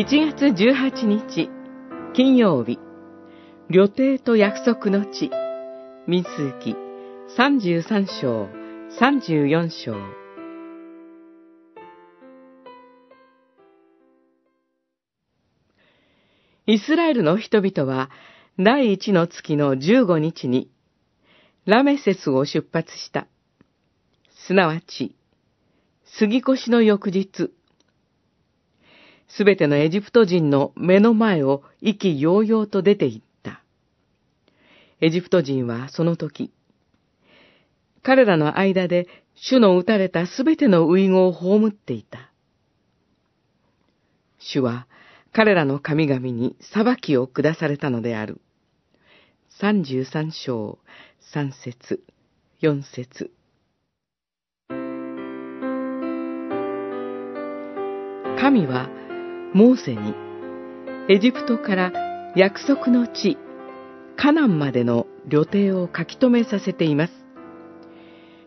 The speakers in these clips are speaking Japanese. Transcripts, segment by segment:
1月18日、金曜日、旅程と約束の地、民数記33章、34章。イスラエルの人々は、第一の月の15日に、ラメセスを出発した。すなわち、杉越の翌日、すべてのエジプト人の目の前を意気揚々と出て行った。エジプト人はその時、彼らの間で主の打たれたすべての遺語を葬っていた。主は彼らの神々に裁きを下されたのである。三十三章、三節、四節。神はモーセにエジプトから約束の地カナンまでの旅程を書き留めさせています。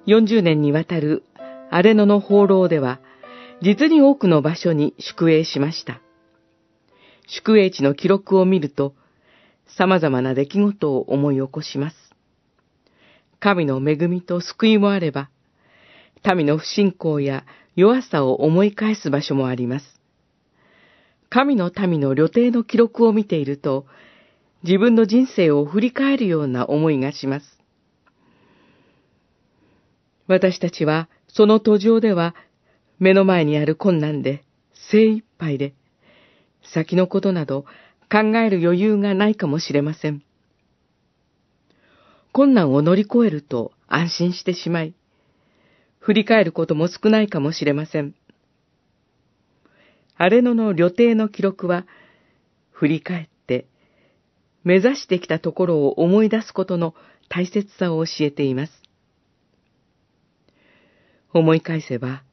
40年にわたるアレノの放浪では実に多くの場所に宿営しました。宿営地の記録を見ると様々な出来事を思い起こします。神の恵みと救いもあれば、民の不信仰や弱さを思い返す場所もあります。神の民の旅程の記録を見ていると、自分の人生を振り返るような思いがします。私たちは、その途上では、目の前にある困難で精一杯で、先のことなど考える余裕がないかもしれません。困難を乗り越えると安心してしまい、振り返ることも少ないかもしれません。アレノの旅程の記録は、振り返って、目指してきたところを思い出すことの大切さを教えています。思い返せば、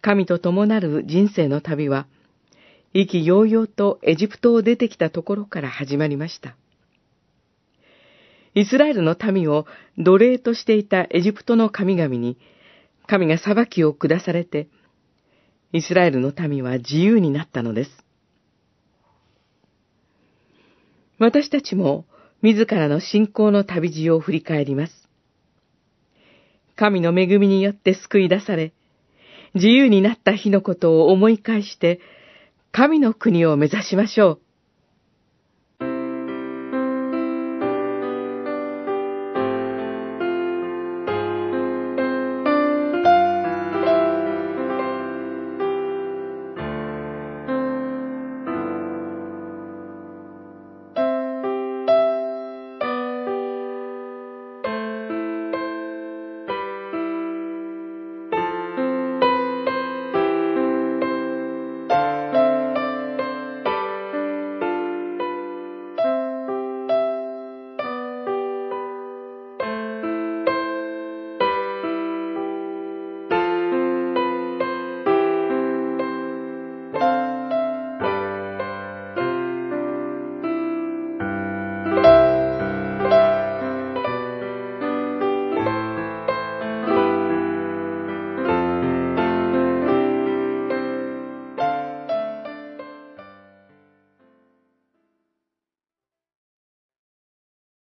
神と共なる人生の旅は、意気揚々とエジプトを出てきたところから始まりました。イスラエルの民を奴隷としていたエジプトの神々に、神が裁きを下されて、イスラエルの民は自由になったのです。私たちも自らの信仰の旅路を振り返ります。神の恵みによって救い出され、自由になった日のことを思い返して、神の国を目指しましょう。